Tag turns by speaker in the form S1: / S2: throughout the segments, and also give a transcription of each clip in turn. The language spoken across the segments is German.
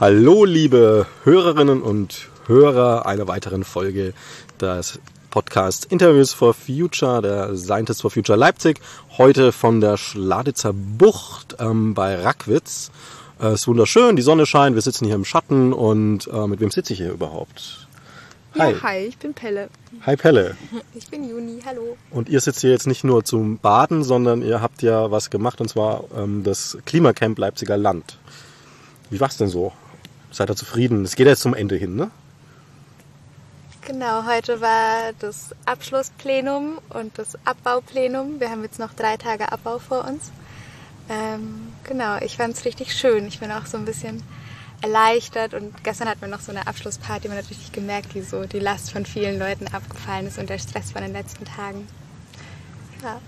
S1: Hallo, liebe Hörerinnen und Hörer einer weiteren Folge des Podcast Interviews for Future, der Scientists for Future Leipzig. Heute von der Schladitzer Bucht ähm, bei Rackwitz. Es äh, ist wunderschön, die Sonne scheint, wir sitzen hier im Schatten und äh, mit wem sitze ich hier überhaupt?
S2: Hi. Ja, hi, ich bin Pelle.
S1: Hi Pelle.
S2: Ich bin Juni, hallo.
S1: Und ihr sitzt hier jetzt nicht nur zum Baden, sondern ihr habt ja was gemacht und zwar ähm, das Klimacamp Leipziger Land. Wie war's denn so? seid ihr zufrieden? Es geht jetzt zum Ende hin, ne?
S2: Genau, heute war das Abschlussplenum und das Abbauplenum. Wir haben jetzt noch drei Tage Abbau vor uns. Ähm, genau, ich fand es richtig schön. Ich bin auch so ein bisschen erleichtert und gestern hatten wir noch so eine Abschlussparty. Man hat richtig gemerkt, wie so die Last von vielen Leuten abgefallen ist und der Stress von den letzten Tagen. Ja,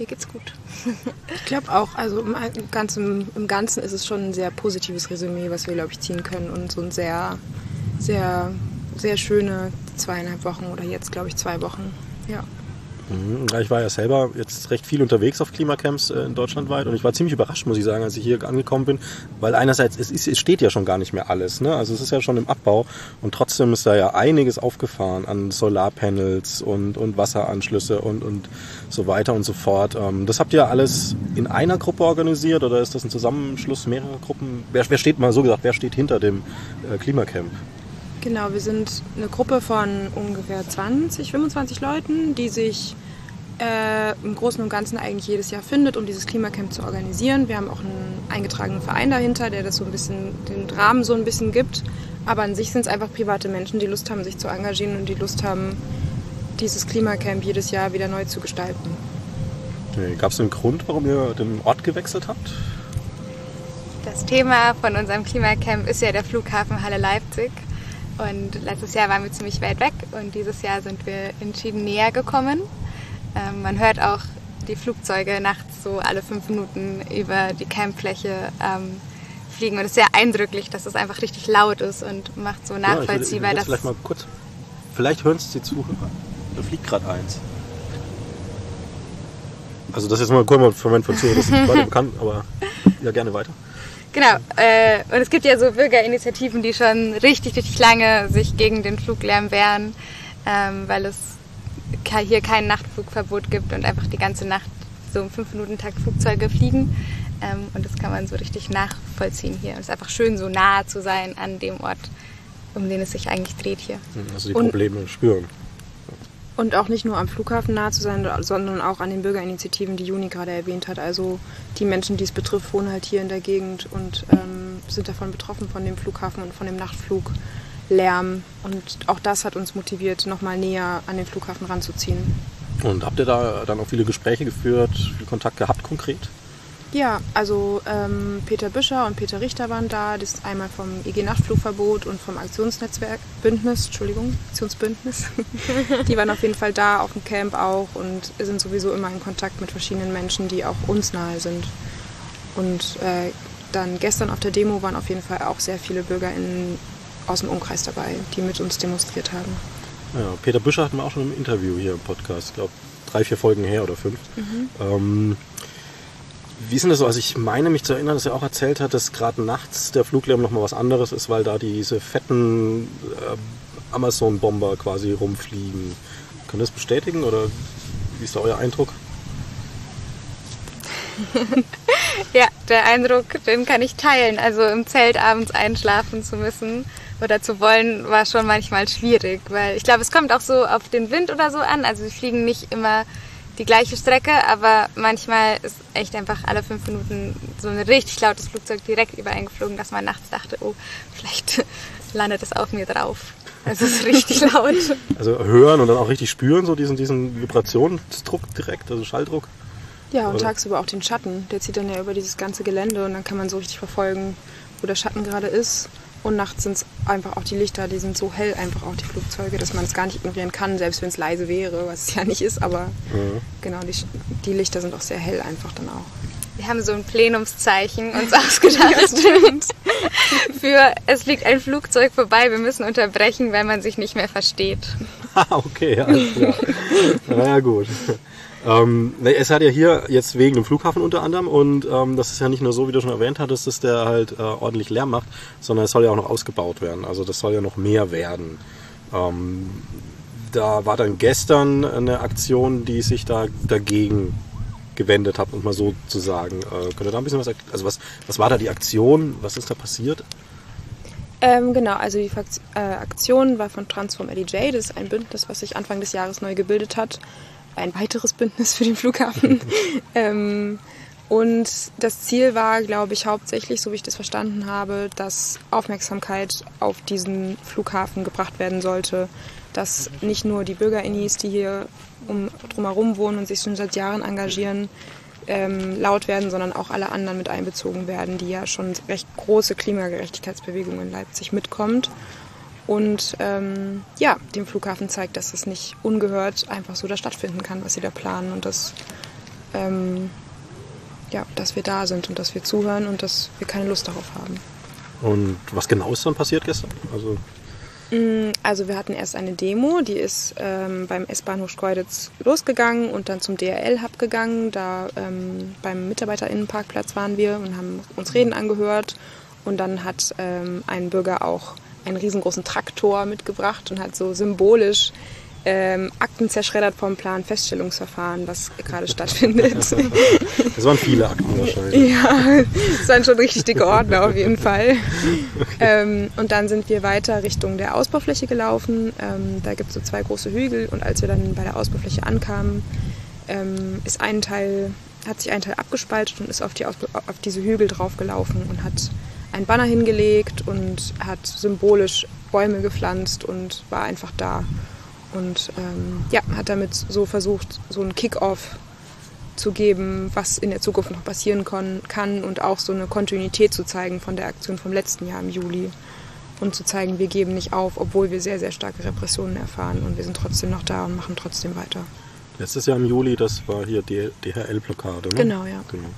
S2: mir geht's gut.
S3: ich glaube auch, also im Ganzen, im Ganzen ist es schon ein sehr positives Resümee, was wir, glaube ich, ziehen können und so ein sehr, sehr, sehr schöne zweieinhalb Wochen oder jetzt, glaube ich, zwei Wochen. Ja.
S1: Mhm. Ich war ja selber jetzt recht viel unterwegs auf Klimacamps äh, in Deutschland weit und ich war ziemlich überrascht, muss ich sagen, als ich hier angekommen bin, weil einerseits, es, ist, es steht ja schon gar nicht mehr alles, ne? also es ist ja schon im Abbau und trotzdem ist da ja einiges aufgefahren an Solarpanels und, und Wasseranschlüsse und, und so weiter und so fort. Ähm, das habt ihr alles in einer Gruppe organisiert oder ist das ein Zusammenschluss mehrerer Gruppen? Wer, wer steht mal so gesagt, wer steht hinter dem äh, Klimacamp?
S3: Genau, wir sind eine Gruppe von ungefähr 20, 25 Leuten, die sich äh, im Großen und Ganzen eigentlich jedes Jahr findet, um dieses Klimacamp zu organisieren. Wir haben auch einen eingetragenen Verein dahinter, der das so ein bisschen, den Rahmen so ein bisschen gibt. Aber an sich sind es einfach private Menschen, die Lust haben, sich zu engagieren und die Lust haben, dieses Klimacamp jedes Jahr wieder neu zu gestalten.
S1: Okay. Gab es einen Grund, warum ihr den Ort gewechselt habt?
S2: Das Thema von unserem Klimacamp ist ja der Flughafen Halle Leipzig. Und letztes Jahr waren wir ziemlich weit weg und dieses Jahr sind wir entschieden näher gekommen. Ähm, man hört auch die Flugzeuge nachts so alle fünf Minuten über die Campfläche ähm, fliegen. Und es ist sehr eindrücklich, dass es einfach richtig laut ist und macht so nachvollziehbar.
S1: Ja, ich vielleicht mal kurz. Vielleicht hören es die Zuhörer. Da fliegt gerade eins. Also das ist mal kurz für Moment von Zuhörer, das ist bekannt, aber ja gerne weiter.
S2: Genau. Äh, und es gibt ja so Bürgerinitiativen, die schon richtig, richtig lange sich gegen den Fluglärm wehren, ähm, weil es hier kein Nachtflugverbot gibt und einfach die ganze Nacht so im 5-Minuten-Takt Flugzeuge fliegen. Ähm, und das kann man so richtig nachvollziehen hier. Und es ist einfach schön, so nah zu sein an dem Ort, um den es sich eigentlich dreht hier.
S1: Also die Probleme und spüren.
S3: Und auch nicht nur am Flughafen nah zu sein, sondern auch an den Bürgerinitiativen, die Juni gerade erwähnt hat. Also die Menschen, die es betrifft, wohnen halt hier in der Gegend und ähm, sind davon betroffen, von dem Flughafen und von dem Nachtfluglärm. Und auch das hat uns motiviert, nochmal näher an den Flughafen ranzuziehen.
S1: Und habt ihr da dann auch viele Gespräche geführt, viel Kontakt gehabt konkret?
S3: Ja, also ähm, Peter Büscher und Peter Richter waren da. Das ist einmal vom IG Nachtflugverbot und vom Aktionsnetzwerk Bündnis, Entschuldigung, Aktionsbündnis. die waren auf jeden Fall da, auf dem Camp auch und sind sowieso immer in Kontakt mit verschiedenen Menschen, die auch uns nahe sind. Und äh, dann gestern auf der Demo waren auf jeden Fall auch sehr viele BürgerInnen aus dem Umkreis dabei, die mit uns demonstriert haben.
S1: Ja, Peter Büscher hatten wir auch schon im Interview hier im Podcast, ich glaube drei, vier Folgen her oder fünf. Mhm. Ähm, wie ist denn das so? Also ich meine mich zu erinnern, dass er auch erzählt hat, dass gerade nachts der Fluglärm nochmal was anderes ist, weil da diese fetten äh, Amazon-Bomber quasi rumfliegen. Können das bestätigen oder wie ist da euer Eindruck?
S2: ja, der Eindruck, den kann ich teilen. Also im Zelt abends einschlafen zu müssen oder zu wollen, war schon manchmal schwierig, weil ich glaube, es kommt auch so auf den Wind oder so an. Also sie fliegen nicht immer die gleiche Strecke, aber manchmal ist echt einfach alle fünf Minuten so ein richtig lautes Flugzeug direkt übereingeflogen, dass man nachts dachte, oh, vielleicht landet es auf mir drauf. Also es ist richtig laut.
S1: Also hören und dann auch richtig spüren, so diesen, diesen Vibrationsdruck direkt, also Schalldruck.
S3: Ja, und Oder? tagsüber auch den Schatten. Der zieht dann ja über dieses ganze Gelände und dann kann man so richtig verfolgen, wo der Schatten gerade ist. Und nachts sind es einfach auch die Lichter, die sind so hell, einfach auch die Flugzeuge, dass man es gar nicht ignorieren kann, selbst wenn es leise wäre, was es ja nicht ist. Aber mhm. genau, die, die, Lichter sind auch sehr hell einfach dann auch.
S2: Wir haben so ein Plenumszeichen uns ausgedacht. Für es fliegt ein Flugzeug vorbei, wir müssen unterbrechen, weil man sich nicht mehr versteht.
S1: Ah, okay, alles klar. naja, gut. Ähm, es hat ja hier jetzt wegen dem Flughafen unter anderem und ähm, das ist ja nicht nur so, wie du schon erwähnt hattest, dass der halt äh, ordentlich Lärm macht, sondern es soll ja auch noch ausgebaut werden. Also das soll ja noch mehr werden. Ähm, da war dann gestern eine Aktion, die sich da dagegen gewendet hat, um mal so zu sagen. Äh, könnt ihr da ein bisschen was Also was, was war da die Aktion? Was ist da passiert?
S3: Ähm, genau, also die Fakt äh, Aktion war von Transform LEJ. Das ist ein Bündnis, was sich Anfang des Jahres neu gebildet hat. Ein weiteres Bündnis für den Flughafen. ähm, und das Ziel war, glaube ich, hauptsächlich, so wie ich das verstanden habe, dass Aufmerksamkeit auf diesen Flughafen gebracht werden sollte. Dass nicht nur die BürgerInis, die hier um, drumherum wohnen und sich schon seit Jahren engagieren, ähm, laut werden, sondern auch alle anderen mit einbezogen werden, die ja schon recht große Klimagerechtigkeitsbewegung in Leipzig mitkommt. Und ähm, ja, dem Flughafen zeigt, dass es nicht ungehört einfach so da stattfinden kann, was sie da planen und dass, ähm, ja, dass wir da sind und dass wir zuhören und dass wir keine Lust darauf haben.
S1: Und was genau ist dann passiert gestern? Also
S3: Mm, also wir hatten erst eine Demo, die ist ähm, beim S-Bahnhof Schkeuditz losgegangen und dann zum DRL-Hub gegangen. Da ähm, beim Mitarbeiterinnenparkplatz waren wir und haben uns Reden angehört. Und dann hat ähm, ein Bürger auch einen riesengroßen Traktor mitgebracht und hat so symbolisch ähm, Akten zerschreddert vom Plan-Feststellungsverfahren, was gerade stattfindet.
S1: Das waren viele Akten wahrscheinlich.
S3: Ja, das waren schon richtig dicke Ordner auf jeden Fall. Okay. Ähm, und dann sind wir weiter Richtung der Ausbaufläche gelaufen. Ähm, da gibt es so zwei große Hügel und als wir dann bei der Ausbaufläche ankamen, ähm, ist ein Teil, hat sich ein Teil abgespaltet und ist auf, die auf diese Hügel draufgelaufen und hat ein Banner hingelegt und hat symbolisch Bäume gepflanzt und war einfach da. Und ähm, ja, hat damit so versucht, so einen Kick-off zu geben, was in der Zukunft noch passieren kann und auch so eine Kontinuität zu zeigen von der Aktion vom letzten Jahr im Juli und zu zeigen, wir geben nicht auf, obwohl wir sehr, sehr starke Repressionen erfahren und wir sind trotzdem noch da und machen trotzdem weiter.
S1: Letztes Jahr im Juli, das war hier die DHL-Blockade, ne?
S3: Genau, ja. Genau.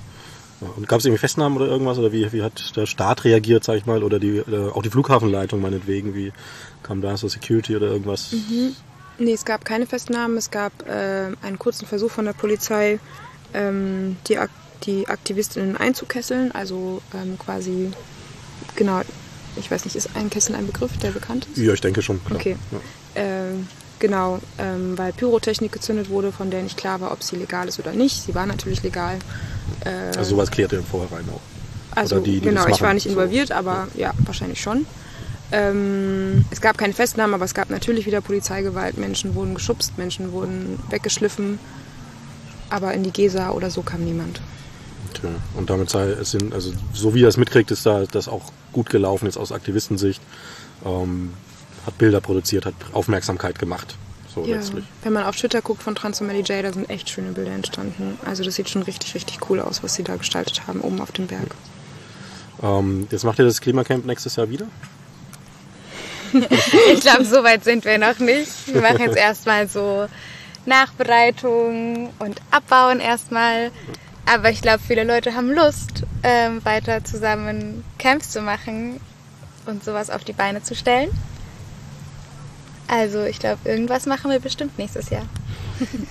S1: Und gab es irgendwie Festnahmen oder irgendwas? Oder wie, wie hat der Staat reagiert, sag ich mal? Oder die, äh, auch die Flughafenleitung meinetwegen? Wie kam da so Security oder irgendwas?
S3: Mhm. Nee, es gab keine Festnahmen. Es gab äh, einen kurzen Versuch von der Polizei, ähm, die, Ak die Aktivistinnen einzukesseln. Also ähm, quasi, genau, ich weiß nicht, ist ein Kessel ein Begriff, der bekannt ist?
S1: Ja, ich denke schon.
S3: Klar. Okay. Ja. Äh, genau, ähm, weil Pyrotechnik gezündet wurde, von der nicht klar war, ob sie legal ist oder nicht. Sie war natürlich legal.
S1: Äh, also sowas klärt ihr im Vorhinein auch.
S3: Also die, die genau, ich war nicht involviert, so. aber ja. wahrscheinlich schon. Ähm, es gab keine Festnahmen, aber es gab natürlich wieder Polizeigewalt. Menschen wurden geschubst, Menschen wurden weggeschliffen. Aber in die Gesa oder so kam niemand.
S1: Okay. Und damit sei es sind, also so wie er es mitkriegt, ist da das auch gut gelaufen jetzt aus Aktivistensicht. Ähm, hat Bilder produziert, hat Aufmerksamkeit gemacht. So
S3: ja,
S1: letztlich.
S3: Wenn man auf Twitter guckt von Transformally J, da sind echt schöne Bilder entstanden. Also das sieht schon richtig, richtig cool aus, was sie da gestaltet haben, oben auf dem Berg.
S1: Ähm, jetzt macht ihr das Klimacamp nächstes Jahr wieder?
S2: ich glaube, so weit sind wir noch nicht. Wir machen jetzt erstmal so Nachbereitung und Abbauen erstmal. Aber ich glaube, viele Leute haben Lust, ähm, weiter zusammen Camps zu machen und sowas auf die Beine zu stellen. Also ich glaube, irgendwas machen wir bestimmt nächstes Jahr.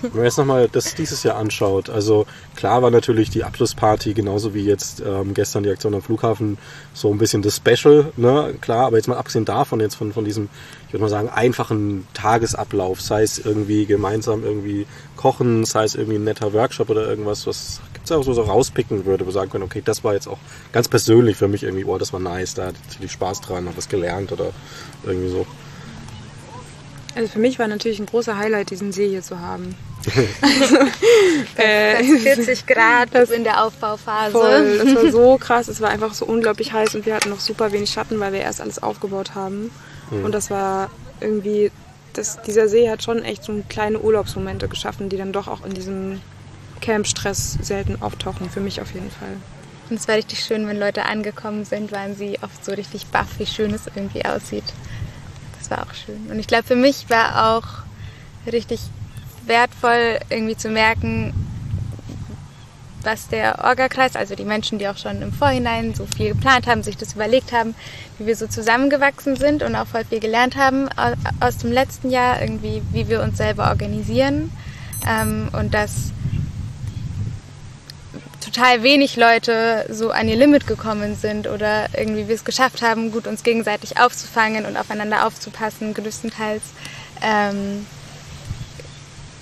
S1: Wenn man jetzt nochmal das dieses Jahr anschaut, also klar war natürlich die Abschlussparty genauso wie jetzt ähm, gestern die Aktion am Flughafen so ein bisschen das Special, ne? Klar, aber jetzt mal abgesehen davon, jetzt von, von diesem, ich würde mal sagen, einfachen Tagesablauf, sei es irgendwie gemeinsam irgendwie kochen, sei es irgendwie ein netter Workshop oder irgendwas, was gibt's auch so, so rauspicken würde, wo sagen können, okay, das war jetzt auch ganz persönlich für mich irgendwie, oh, das war nice, da hatte ich Spaß dran, habe was gelernt oder irgendwie so.
S3: Also für mich war natürlich ein großer Highlight, diesen See hier zu haben.
S2: also, äh, 40 Grad das in der Aufbauphase.
S3: Voll, das war so krass, es war einfach so unglaublich heiß und wir hatten noch super wenig Schatten, weil wir erst alles aufgebaut haben. Mhm. Und das war irgendwie, das, dieser See hat schon echt so kleine Urlaubsmomente geschaffen, die dann doch auch in diesem Camp-Stress selten auftauchen, für mich auf jeden Fall.
S2: Und es war richtig schön, wenn Leute angekommen sind, waren sie oft so richtig baff, wie schön es irgendwie aussieht war auch schön. Und ich glaube, für mich war auch richtig wertvoll, irgendwie zu merken, was der Orga-Kreis, also die Menschen, die auch schon im Vorhinein so viel geplant haben, sich das überlegt haben, wie wir so zusammengewachsen sind und auch voll viel gelernt haben aus dem letzten Jahr, irgendwie, wie wir uns selber organisieren. Ähm, und dass total wenig Leute so an ihr Limit gekommen sind oder irgendwie wir es geschafft haben, gut uns gegenseitig aufzufangen und aufeinander aufzupassen, größtenteils. Ähm,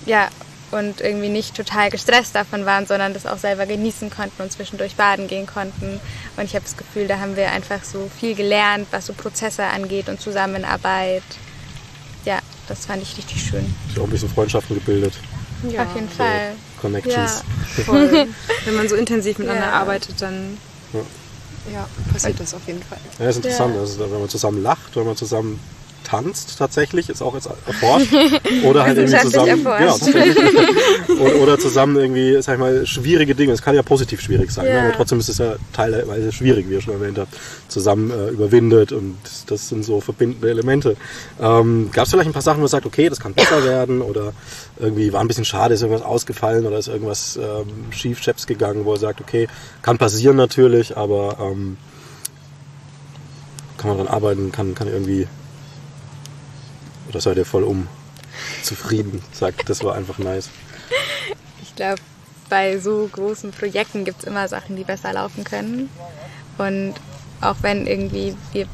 S2: ja, und irgendwie nicht total gestresst davon waren, sondern das auch selber genießen konnten und zwischendurch baden gehen konnten. Und ich habe das Gefühl, da haben wir einfach so viel gelernt, was so Prozesse angeht und Zusammenarbeit. Ja, das fand ich richtig schön.
S1: Ich auch ein bisschen Freundschaften gebildet.
S2: Ja. Auf jeden Fall.
S1: Connections.
S3: Ja, voll. Wenn man so intensiv miteinander ja. arbeitet, dann ja. ja passiert das auf jeden Fall.
S1: Ja, ist interessant. Also, wenn man zusammen lacht, wenn man zusammen tanzt tatsächlich, ist auch jetzt erforscht. Oder halt irgendwie zusammen. Ja, oder, oder, zusammen irgendwie, sag ich mal, schwierige Dinge. Es kann ja positiv schwierig sein, ne? ja. aber trotzdem ist es ja teilweise schwierig, wie ihr schon erwähnt habt, zusammen äh, überwindet und das, das, sind so verbindende Elemente. Ähm, Gab es vielleicht ein paar Sachen, wo man sagt, okay, das kann besser werden oder irgendwie war ein bisschen schade, ist irgendwas ausgefallen oder ist irgendwas ähm, schief, Chaps gegangen, wo er sagt, okay, kann passieren natürlich, aber ähm, kann man dran arbeiten, kann, kann irgendwie oder seid ihr voll um zufrieden? Sagt, das war einfach nice.
S2: Ich glaube, bei so großen Projekten gibt es immer Sachen, die besser laufen können. Und auch wenn irgendwie wir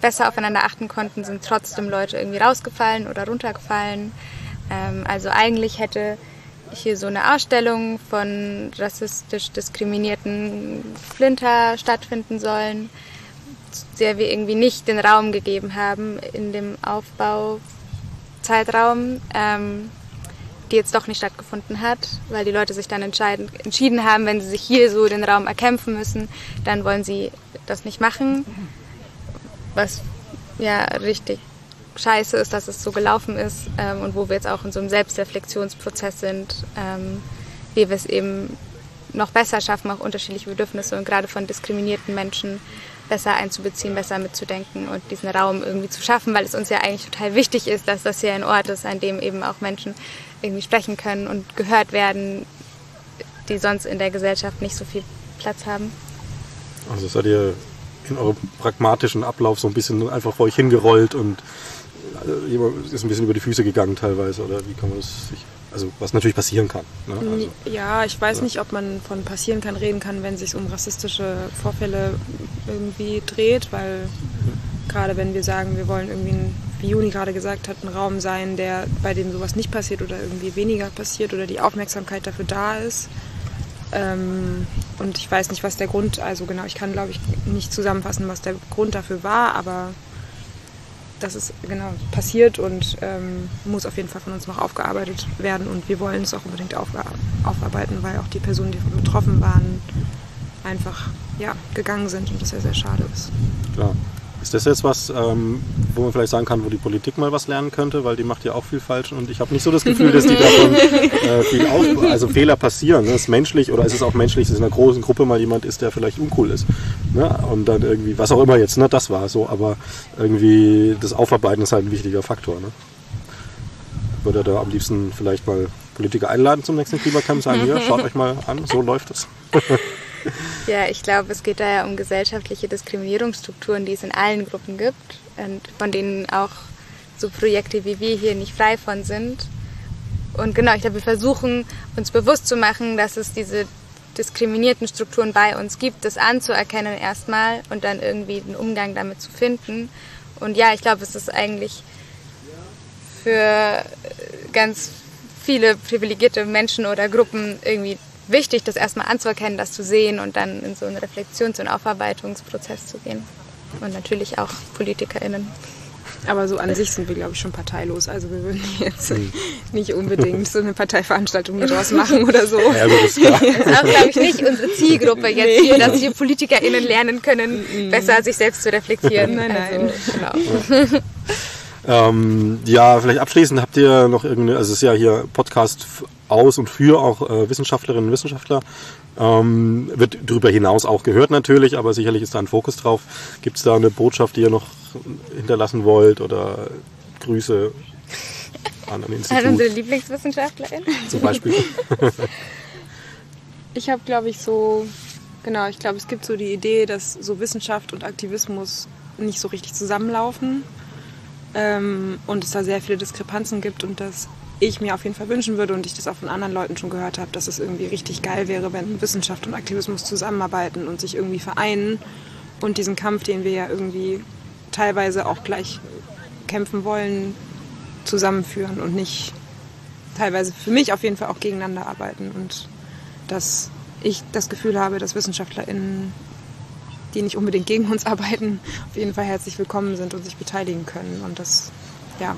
S2: besser aufeinander achten konnten, sind trotzdem Leute irgendwie rausgefallen oder runtergefallen. Ähm, also eigentlich hätte hier so eine Ausstellung von rassistisch diskriminierten Flinter stattfinden sollen der wir irgendwie nicht den Raum gegeben haben in dem Aufbauzeitraum, ähm, die jetzt doch nicht stattgefunden hat, weil die Leute sich dann entschieden haben, wenn sie sich hier so den Raum erkämpfen müssen, dann wollen sie das nicht machen. Was ja richtig scheiße ist, dass es so gelaufen ist ähm, und wo wir jetzt auch in so einem Selbstreflexionsprozess sind, ähm, wie wir es eben noch besser schaffen, auch unterschiedliche Bedürfnisse und gerade von diskriminierten Menschen besser einzubeziehen, besser mitzudenken und diesen Raum irgendwie zu schaffen, weil es uns ja eigentlich total wichtig ist, dass das hier ein Ort ist, an dem eben auch Menschen irgendwie sprechen können und gehört werden, die sonst in der Gesellschaft nicht so viel Platz haben.
S1: Also seid ihr in eurem pragmatischen Ablauf so ein bisschen einfach vor euch hingerollt und äh, ist ein bisschen über die Füße gegangen teilweise oder wie kann man das sich also was natürlich passieren kann. Ne? Also,
S3: ja, ich weiß ja. nicht, ob man von passieren kann reden kann, wenn es sich um rassistische Vorfälle irgendwie dreht, weil gerade wenn wir sagen, wir wollen irgendwie, ein, wie Juni gerade gesagt hat, ein Raum sein, der bei dem sowas nicht passiert oder irgendwie weniger passiert oder die Aufmerksamkeit dafür da ist. Ähm, und ich weiß nicht, was der Grund, also genau, ich kann glaube ich nicht zusammenfassen, was der Grund dafür war, aber das ist genau passiert und ähm, muss auf jeden Fall von uns noch aufgearbeitet werden und wir wollen es auch unbedingt aufarbeiten, weil auch die Personen, die betroffen waren, einfach ja, gegangen sind und das ja sehr schade ist.
S1: Klar. Ist das jetzt was, ähm, wo man vielleicht sagen kann, wo die Politik mal was lernen könnte, weil die macht ja auch viel falsch und ich habe nicht so das Gefühl, dass die davon äh, viel auf, also Fehler passieren. Ne? Ist menschlich oder ist es auch menschlich, dass in einer großen Gruppe mal jemand ist, der vielleicht uncool ist. Ne? Und dann irgendwie, was auch immer jetzt, ne? das war so, aber irgendwie das Aufarbeiten ist halt ein wichtiger Faktor. Ne? Würde da am liebsten vielleicht mal Politiker einladen zum nächsten Klimacamp, sagen, hier, schaut euch mal an, so läuft es.
S2: Ja, ich glaube, es geht da ja um gesellschaftliche Diskriminierungsstrukturen, die es in allen Gruppen gibt und von denen auch so Projekte wie wir hier nicht frei von sind. Und genau, ich glaube, wir versuchen uns bewusst zu machen, dass es diese diskriminierten Strukturen bei uns gibt, das anzuerkennen erstmal und dann irgendwie den Umgang damit zu finden. Und ja, ich glaube, es ist eigentlich für ganz viele privilegierte Menschen oder Gruppen irgendwie wichtig, das erstmal anzuerkennen, das zu sehen und dann in so einen Reflexions- und Aufarbeitungsprozess zu gehen. Und natürlich auch PolitikerInnen.
S3: Aber so an sich sind wir, glaube ich, schon parteilos. Also wir würden jetzt mhm. nicht unbedingt so eine Parteiveranstaltung draus machen oder so. Ja,
S2: das ist, klar. das ist auch, glaube ich, nicht unsere Zielgruppe jetzt nee. hier, dass wir PolitikerInnen lernen können, mhm. besser sich selbst zu reflektieren.
S3: Nein, nein. Also,
S1: genau. Ähm, ja, vielleicht abschließend habt ihr noch irgendeine, also es ist ja hier Podcast aus und für auch äh, Wissenschaftlerinnen und Wissenschaftler. Ähm, wird darüber hinaus auch gehört natürlich, aber sicherlich ist da ein Fokus drauf. Gibt es da eine Botschaft, die ihr noch hinterlassen wollt oder Grüße an ein Institut?
S2: An unsere Lieblingswissenschaftlerin?
S1: Zum Beispiel.
S3: Ich habe, glaube ich, so, genau, ich glaube, es gibt so die Idee, dass so Wissenschaft und Aktivismus nicht so richtig zusammenlaufen ähm, und es da sehr viele Diskrepanzen gibt und dass ich mir auf jeden Fall wünschen würde und ich das auch von anderen Leuten schon gehört habe, dass es irgendwie richtig geil wäre, wenn Wissenschaft und Aktivismus zusammenarbeiten und sich irgendwie vereinen und diesen Kampf, den wir ja irgendwie teilweise auch gleich kämpfen wollen, zusammenführen und nicht teilweise für mich auf jeden Fall auch gegeneinander arbeiten und dass ich das Gefühl habe, dass WissenschaftlerInnen, die nicht unbedingt gegen uns arbeiten, auf jeden Fall herzlich willkommen sind und sich beteiligen können und das, ja,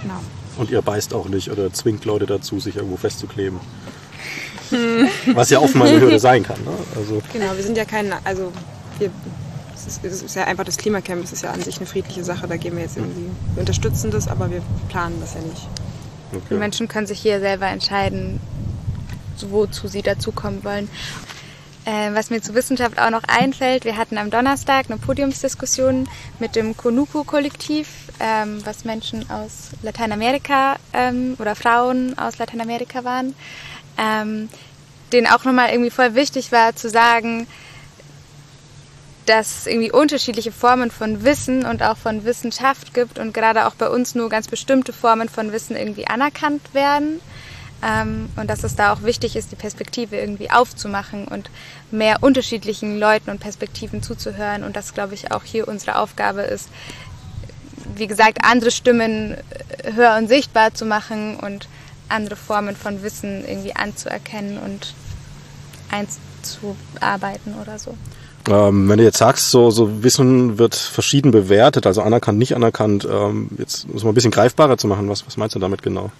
S3: genau.
S1: Und ihr beißt auch nicht oder zwingt Leute dazu, sich irgendwo festzukleben. Was ja offenbar eine Hürde sein kann. Ne?
S3: Also genau, wir sind ja kein, also wir, es, ist, es ist ja einfach das Klimacamp, es ist ja an sich eine friedliche Sache, da gehen wir jetzt irgendwie, wir unterstützen das, aber wir planen das ja nicht.
S2: Okay. Die Menschen können sich hier selber entscheiden, wozu sie dazukommen wollen. Äh, was mir zur Wissenschaft auch noch einfällt, wir hatten am Donnerstag eine Podiumsdiskussion mit dem Konuku-Kollektiv, ähm, was Menschen aus Lateinamerika ähm, oder Frauen aus Lateinamerika waren, ähm, denen auch nochmal irgendwie voll wichtig war zu sagen, dass es irgendwie unterschiedliche Formen von Wissen und auch von Wissenschaft gibt und gerade auch bei uns nur ganz bestimmte Formen von Wissen irgendwie anerkannt werden. Ähm, und dass es da auch wichtig ist, die Perspektive irgendwie aufzumachen und mehr unterschiedlichen Leuten und Perspektiven zuzuhören. Und das, glaube ich, auch hier unsere Aufgabe ist, wie gesagt, andere Stimmen äh, höher und sichtbar zu machen und andere Formen von Wissen irgendwie anzuerkennen und einzuarbeiten oder so.
S1: Ähm, wenn du jetzt sagst, so, so Wissen wird verschieden bewertet, also anerkannt, nicht anerkannt, ähm, jetzt muss man ein bisschen greifbarer zu machen. Was, was meinst du damit genau?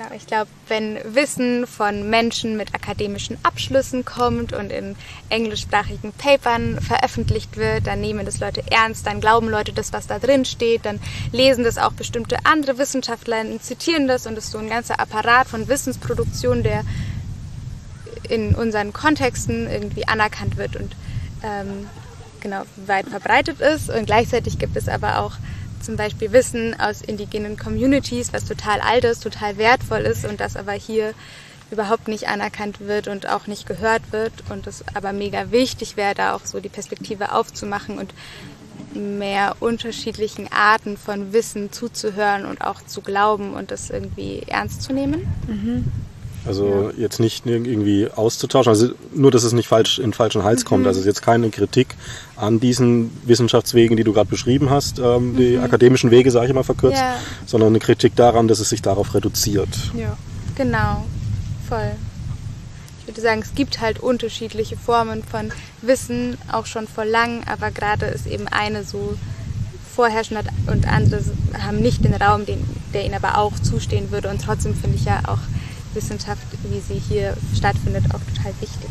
S2: Genau, ich glaube, wenn Wissen von Menschen mit akademischen Abschlüssen kommt und in englischsprachigen Papern veröffentlicht wird, dann nehmen das Leute ernst, dann glauben Leute das, was da drin steht, dann lesen das auch bestimmte andere Wissenschaftler und zitieren das und es ist so ein ganzer Apparat von Wissensproduktion, der in unseren Kontexten irgendwie anerkannt wird und ähm, genau weit verbreitet ist. Und gleichzeitig gibt es aber auch zum Beispiel Wissen aus indigenen Communities, was total alt ist, total wertvoll ist und das aber hier überhaupt nicht anerkannt wird und auch nicht gehört wird und es aber mega wichtig wäre, da auch so die Perspektive aufzumachen und mehr unterschiedlichen Arten von Wissen zuzuhören und auch zu glauben und das irgendwie ernst zu nehmen. Mhm.
S1: Also ja. jetzt nicht irgendwie auszutauschen, also nur, dass es nicht falsch in falschen Hals mhm. kommt. Also es ist jetzt keine Kritik an diesen Wissenschaftswegen, die du gerade beschrieben hast, ähm, die mhm. akademischen Wege, sage ich mal verkürzt, ja. sondern eine Kritik daran, dass es sich darauf reduziert.
S2: Ja, genau, voll. Ich würde sagen, es gibt halt unterschiedliche Formen von Wissen, auch schon vor lang, aber gerade ist eben eine so vorherrschend und andere haben nicht den Raum, den, der ihnen aber auch zustehen würde. Und trotzdem finde ich ja auch Wissenschaft, wie sie hier stattfindet, auch total wichtig.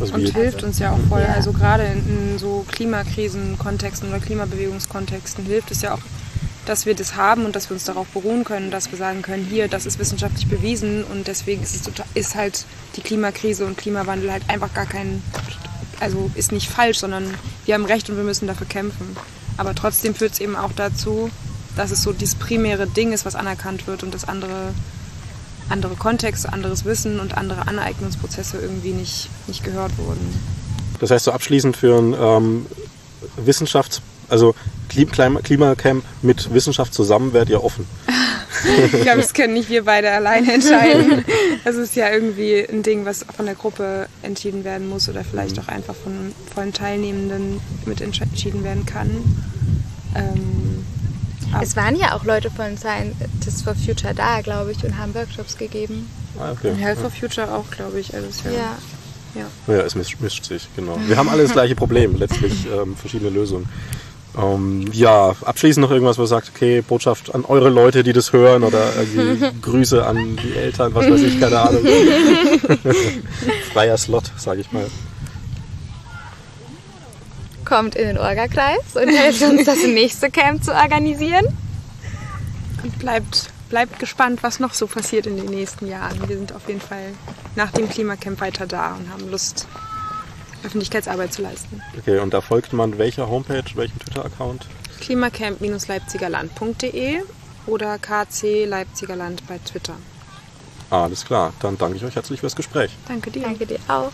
S3: Also und hilft uns ja auch voll. Ja. Also gerade in, in so Klimakrisenkontexten oder Klimabewegungskontexten hilft es ja auch, dass wir das haben und dass wir uns darauf beruhen können, dass wir sagen können, hier, das ist wissenschaftlich bewiesen und deswegen ist, es total, ist halt die Klimakrise und Klimawandel halt einfach gar kein, also ist nicht falsch, sondern wir haben Recht und wir müssen dafür kämpfen. Aber trotzdem führt es eben auch dazu, dass es so dieses primäre Ding ist, was anerkannt wird und das andere andere Kontexte, anderes Wissen und andere Aneignungsprozesse irgendwie nicht, nicht gehört wurden.
S1: Das heißt, so abschließend für ein ähm, Wissenschafts-, also Klimacamp mit Wissenschaft zusammen wärt ihr offen?
S3: ich glaube, das können nicht wir beide alleine entscheiden. Das ist ja irgendwie ein Ding, was von der Gruppe entschieden werden muss oder vielleicht auch einfach von, von Teilnehmenden mit entschieden werden kann. Ähm,
S2: es waren ja auch Leute von Scientists for Future da, glaube ich, und haben Workshops gegeben.
S3: Ah, okay. Und Health for Future auch, glaube ich. Also
S2: ja, ja.
S1: Ja. ja, es mischt sich, genau. Wir haben alle das gleiche Problem, letztlich ähm, verschiedene Lösungen. Ähm, ja, abschließend noch irgendwas, wo ihr sagt, okay, Botschaft an eure Leute, die das hören oder irgendwie Grüße an die Eltern, was weiß ich, keine Ahnung. Freier Slot, sage ich mal
S2: kommt in den Orga-Kreis und hilft uns, das nächste Camp zu organisieren.
S3: Und bleibt, bleibt gespannt, was noch so passiert in den nächsten Jahren. Wir sind auf jeden Fall nach dem Klimacamp weiter da und haben Lust, Öffentlichkeitsarbeit zu leisten.
S1: Okay, und da folgt man welcher Homepage, welchem Twitter-Account?
S3: Klimacamp-leipzigerland.de oder KC Leipzigerland bei Twitter.
S1: Alles klar, dann danke ich euch herzlich fürs Gespräch.
S3: Danke dir.
S2: Danke dir auch.